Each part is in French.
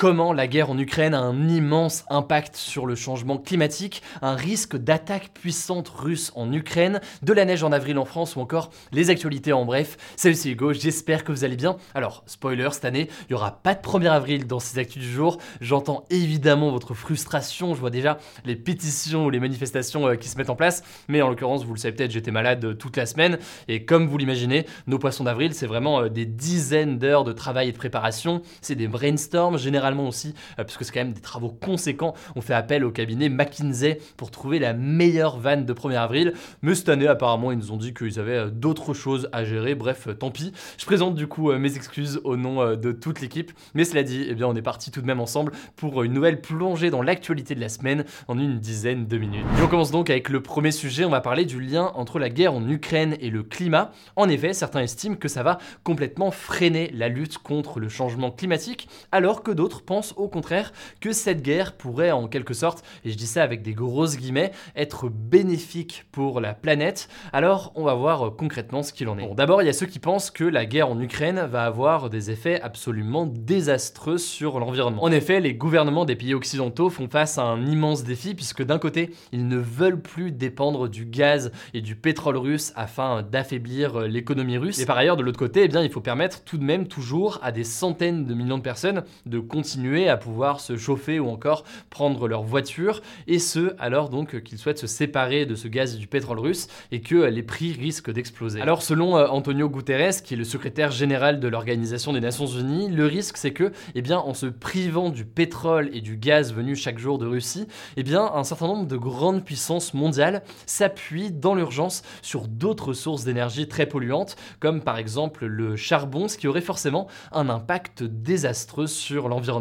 Comment la guerre en Ukraine a un immense impact sur le changement climatique, un risque d'attaque puissante russe en Ukraine, de la neige en avril en France ou encore les actualités en bref. Salut c'est Hugo, j'espère que vous allez bien. Alors, spoiler, cette année, il n'y aura pas de 1er avril dans ces actus du jour. J'entends évidemment votre frustration, je vois déjà les pétitions ou les manifestations euh, qui se mettent en place, mais en l'occurrence, vous le savez peut-être, j'étais malade euh, toute la semaine, et comme vous l'imaginez, nos poissons d'avril, c'est vraiment euh, des dizaines d'heures de travail et de préparation, c'est des brainstorms, généralement aussi, euh, parce que c'est quand même des travaux conséquents. On fait appel au cabinet McKinsey pour trouver la meilleure vanne de 1er avril. Mais cette année, apparemment, ils nous ont dit qu'ils avaient euh, d'autres choses à gérer. Bref, euh, tant pis. Je présente du coup mes excuses au nom de toute l'équipe. Mais cela dit, eh bien, on est parti tout de même ensemble pour une nouvelle plongée dans l'actualité de la semaine en une dizaine de minutes. Et on commence donc avec le premier sujet. On va parler du lien entre la guerre en Ukraine et le climat. En effet, certains estiment que ça va complètement freiner la lutte contre le changement climatique, alors que d'autres pense au contraire que cette guerre pourrait en quelque sorte, et je dis ça avec des grosses guillemets, être bénéfique pour la planète. Alors on va voir euh, concrètement ce qu'il en est. Bon, d'abord il y a ceux qui pensent que la guerre en Ukraine va avoir des effets absolument désastreux sur l'environnement. En effet, les gouvernements des pays occidentaux font face à un immense défi puisque d'un côté, ils ne veulent plus dépendre du gaz et du pétrole russe afin d'affaiblir euh, l'économie russe. Et par ailleurs, de l'autre côté, eh bien, il faut permettre tout de même toujours à des centaines de millions de personnes de continuer à pouvoir se chauffer ou encore prendre leur voiture, et ce alors donc qu'ils souhaitent se séparer de ce gaz et du pétrole russe et que les prix risquent d'exploser. Alors selon euh, Antonio Guterres, qui est le secrétaire général de l'Organisation des Nations Unies, le risque c'est que, eh bien, en se privant du pétrole et du gaz venus chaque jour de Russie, eh bien, un certain nombre de grandes puissances mondiales s'appuient dans l'urgence sur d'autres sources d'énergie très polluantes, comme par exemple le charbon, ce qui aurait forcément un impact désastreux sur l'environnement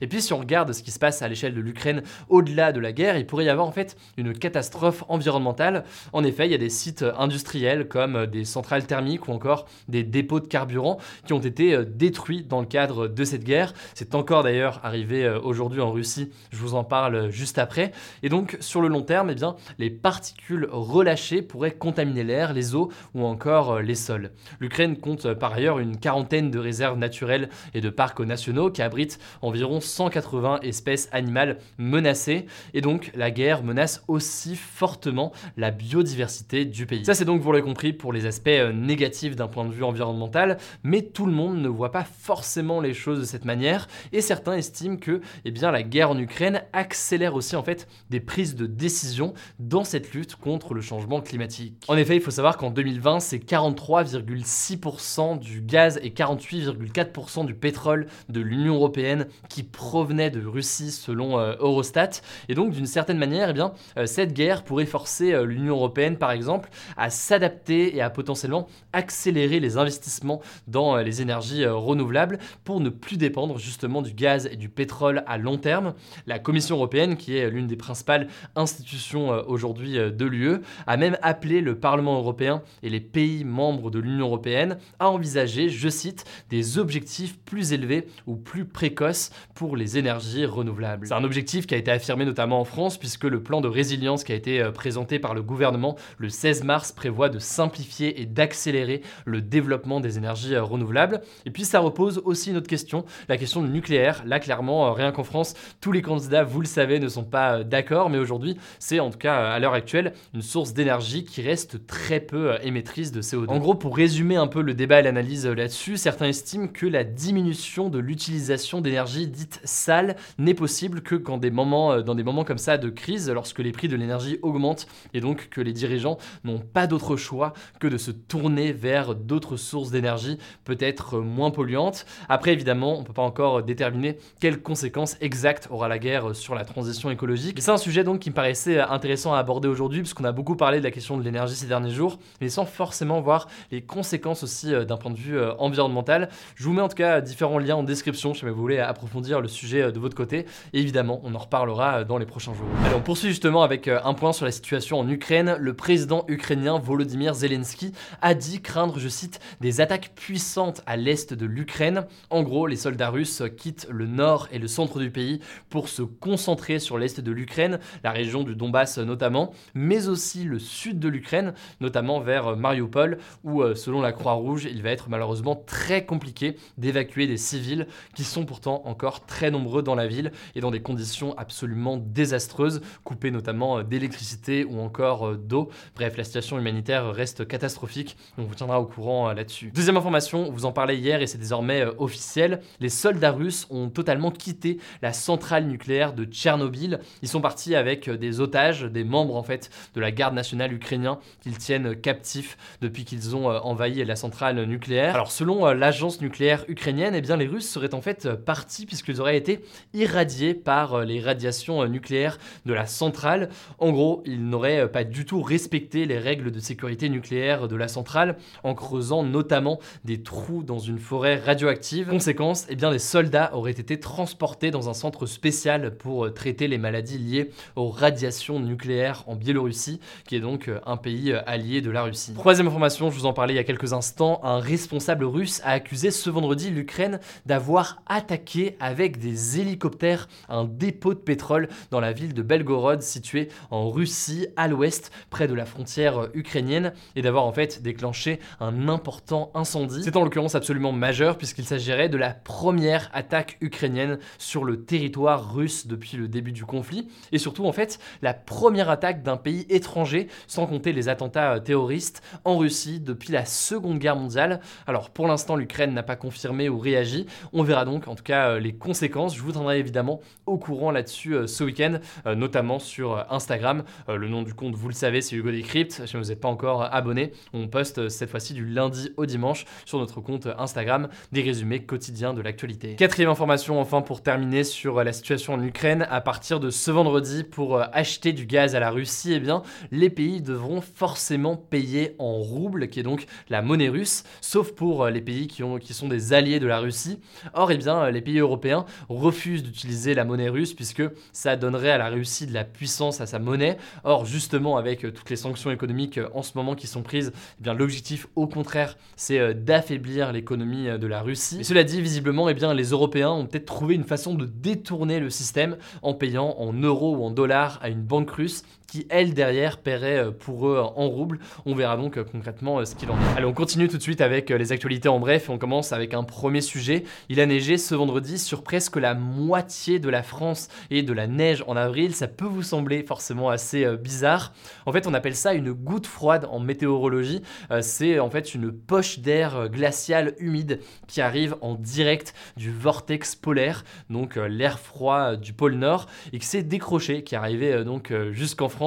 et puis si on regarde ce qui se passe à l'échelle de l'Ukraine au-delà de la guerre, il pourrait y avoir en fait une catastrophe environnementale. En effet, il y a des sites industriels comme des centrales thermiques ou encore des dépôts de carburant qui ont été euh, détruits dans le cadre de cette guerre. C'est encore d'ailleurs arrivé euh, aujourd'hui en Russie, je vous en parle juste après. Et donc sur le long terme, eh bien, les particules relâchées pourraient contaminer l'air, les eaux ou encore euh, les sols. L'Ukraine compte par ailleurs une quarantaine de réserves naturelles et de parcs nationaux qui abritent environ 180 espèces animales menacées. Et donc la guerre menace aussi fortement la biodiversité du pays. Ça c'est donc, vous l'avez compris, pour les aspects euh, négatifs d'un point de vue environnemental, mais tout le monde ne voit pas forcément les choses de cette manière, et certains estiment que eh bien, la guerre en Ukraine accélère aussi en fait des prises de décision dans cette lutte contre le changement climatique. En effet, il faut savoir qu'en 2020, c'est 43,6% du gaz et 48,4% du pétrole de l'Union européenne qui provenait de Russie selon euh, Eurostat. Et donc d'une certaine manière, eh bien, euh, cette guerre pourrait forcer euh, l'Union européenne par exemple à s'adapter et à potentiellement accélérer les investissements dans les énergies renouvelables pour ne plus dépendre justement du gaz et du pétrole à long terme. La Commission européenne, qui est l'une des principales institutions aujourd'hui de l'UE, a même appelé le Parlement européen et les pays membres de l'Union européenne à envisager, je cite, des objectifs plus élevés ou plus précoces pour les énergies renouvelables. C'est un objectif qui a été affirmé notamment en France puisque le plan de résilience qui a été euh, présenté par le gouvernement le 16 mars prévoit de simplifier et d'accélérer le développement des énergies euh, renouvelables. Et puis ça repose aussi une autre question, la question du nucléaire. Là clairement, euh, rien qu'en France, tous les candidats, vous le savez, ne sont pas d'accord, mais aujourd'hui, c'est en tout cas à l'heure actuelle une source d'énergie qui reste très peu émettrice de CO2. En gros, pour résumer un peu le débat et l'analyse là-dessus, certains estiment que la diminution de l'utilisation d'énergie dite sale n'est possible que quand des moments, euh, dans des moments comme ça de crise, lorsque les prix de l'énergie augmentent et donc que les dirigeants n'ont pas d'autre choix que de se tourner vers d'autres sources d'énergie peut-être moins polluantes. Après, évidemment, on ne peut pas encore déterminer quelles conséquences exactes aura la guerre sur la transition écologique. C'est un sujet donc qui me paraissait intéressant à aborder aujourd'hui, puisqu'on a beaucoup parlé de la question de l'énergie ces derniers jours, mais sans forcément voir les conséquences aussi euh, d'un point de vue euh, environnemental. Je vous mets en tout cas différents liens en description si vous voulez approfondir le sujet euh, de votre côté. Évidemment, on en reparlera dans les prochains jours. Allez, on poursuit justement avec un point sur la situation en Ukraine. Le président ukrainien Volodymyr Zelensky a dit craindre, je cite, des attaques puissantes à l'est de l'Ukraine. En gros, les soldats russes quittent le nord et le centre du pays pour se concentrer sur l'est de l'Ukraine, la région du Donbass notamment, mais aussi le sud de l'Ukraine, notamment vers Mariupol, où euh, selon la Croix-Rouge, il va être malheureusement très compliqué d'évacuer des civils qui sont pourtant encore très nombreux dans la ville et dans des conditions absolument désastreuses, coupés notamment euh, d'électricité ou encore euh, d'eau. Bref, la situation humanitaire reste catastrophique, on vous tiendra au courant là-dessus. Deuxième information, vous en parlez hier et c'est désormais officiel, les soldats russes ont totalement quitté la centrale nucléaire de Tchernobyl. Ils sont partis avec des otages, des membres en fait de la garde nationale ukrainien qu'ils tiennent captifs depuis qu'ils ont euh, envahi la centrale nucléaire. Alors selon euh, l'agence nucléaire ukrainienne, eh bien les Russes seraient en fait partis puisqu'ils auraient été irradiés par euh, les radiations nucléaires de la centrale. En gros, ils n'auraient pas du tout respecté les règles de sécurité nucléaire de la centrale en creusant notamment des trous dans une forêt radioactive. Conséquence, eh bien des soldats auraient été transportés dans un centre spécial pour traiter les maladies liées aux radiations nucléaires en Biélorussie, qui est donc un pays allié de la Russie. Troisième information, je vous en parlais il y a quelques instants, un responsable russe a accusé ce vendredi l'Ukraine d'avoir attaqué avec des hélicoptères un dépôt de pétrole dans la ville de Belgorod située en Russie à l'ouest près de la frontière ukrainienne et d'avoir en fait déclenché un important incendie. C'est en l'occurrence absolument majeur puisqu'il s'agirait de la première attaque ukrainienne sur le territoire russe depuis le début du conflit et surtout en fait la première attaque d'un pays étranger sans compter les attentats terroristes en Russie depuis la Seconde Guerre mondiale. Alors pour l'instant, l'Ukraine n'a pas confirmé ou réagi. On verra donc en tout cas euh, les conséquences. Je vous tiendrai évidemment au courant là-dessus euh, ce week-end, euh, notamment sur Instagram. le nom du compte, vous le savez, c'est Hugo Decrypt. Si vous n'êtes pas encore abonné, on poste cette fois-ci du lundi au dimanche sur notre compte Instagram des résumés quotidiens de l'actualité. Quatrième information enfin pour terminer sur la situation en Ukraine. À partir de ce vendredi, pour acheter du gaz à la Russie, eh bien, les pays devront forcément payer en rouble, qui est donc la monnaie russe, sauf pour les pays qui, ont, qui sont des alliés de la Russie. Or, eh bien, les pays européens refusent d'utiliser la monnaie russe puisque ça donnerait à la Russie de la puissance à sa monnaie. Or, justement, avec euh, toutes les sanctions économiques en ce moment qui sont prises, eh bien, l'objectif, au contraire, c'est d'affaiblir l'économie de la Russie. Cela dit, visiblement, eh les Européens ont peut-être trouvé une façon de détourner le système en payant en euros ou en dollars à une banque russe qui, elle, derrière, paierait euh, pour eux en roubles. On verra donc euh, concrètement euh, ce qu'il en est. Allez, on continue tout de suite avec les actualités en bref. On commence avec un premier sujet. Il a neigé ce vendredi sur presque la moitié de la France et de la neige en avril. Ça peut vous sembler forcément assez bizarre. En fait, on appelle ça une goutte froide en météorologie. C'est en fait une poche d'air glacial humide qui arrive en direct du vortex polaire, donc l'air froid du pôle Nord, et qui s'est décroché, qui arrivé donc jusqu'en France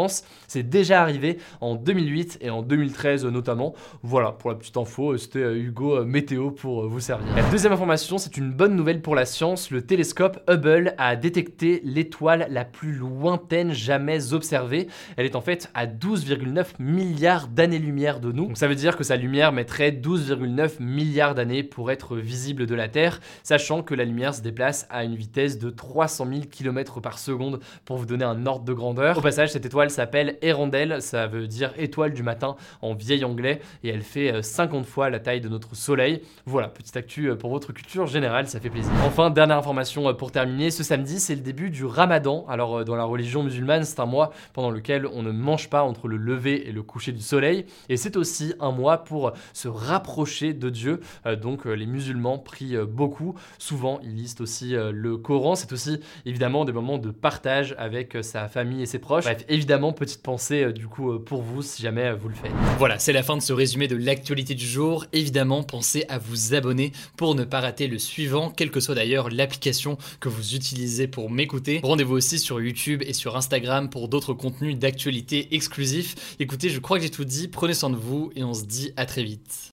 c'est déjà arrivé en 2008 et en 2013 notamment. Voilà, pour la petite info, c'était euh, Hugo euh, Météo pour euh, vous servir. Deuxième information, c'est une bonne nouvelle pour la science. Le télescope Hubble a détecté l'étoile la plus lointaine jamais observée. Elle est en fait à 12,9 milliards d'années-lumière de nous. Donc ça veut dire que sa lumière mettrait 12,9 milliards d'années pour être visible de la Terre, sachant que la lumière se déplace à une vitesse de 300 000 km par seconde pour vous donner un ordre de grandeur. Au passage, cette étoile s'appelle Erondelle, ça veut dire étoile du matin en vieil anglais, et elle fait 50 euh, fois la taille de notre soleil. Voilà, petite actu euh, pour votre culture générale, ça fait plaisir. Enfin, dernière information euh, pour terminer, ce samedi c'est le début du ramadan. Alors dans la religion musulmane, c'est un mois pendant lequel on ne mange pas entre le lever et le coucher du soleil, et c'est aussi un mois pour se rapprocher de Dieu. Donc les musulmans prient beaucoup, souvent ils lisent aussi le Coran, c'est aussi évidemment des moments de partage avec sa famille et ses proches. Évidemment, petite pensée euh, du coup euh, pour vous si jamais euh, vous le faites. Voilà, c'est la fin de ce résumé de l'actualité du jour. Évidemment, pensez à vous abonner pour ne pas rater le suivant, quelle que soit d'ailleurs d'ailleurs l'application que vous utilisez pour m'écouter. Rendez-vous aussi sur YouTube et sur Instagram pour d'autres contenus d'actualité exclusifs. Écoutez, je crois que j'ai tout dit, prenez soin de vous et on se dit à très vite.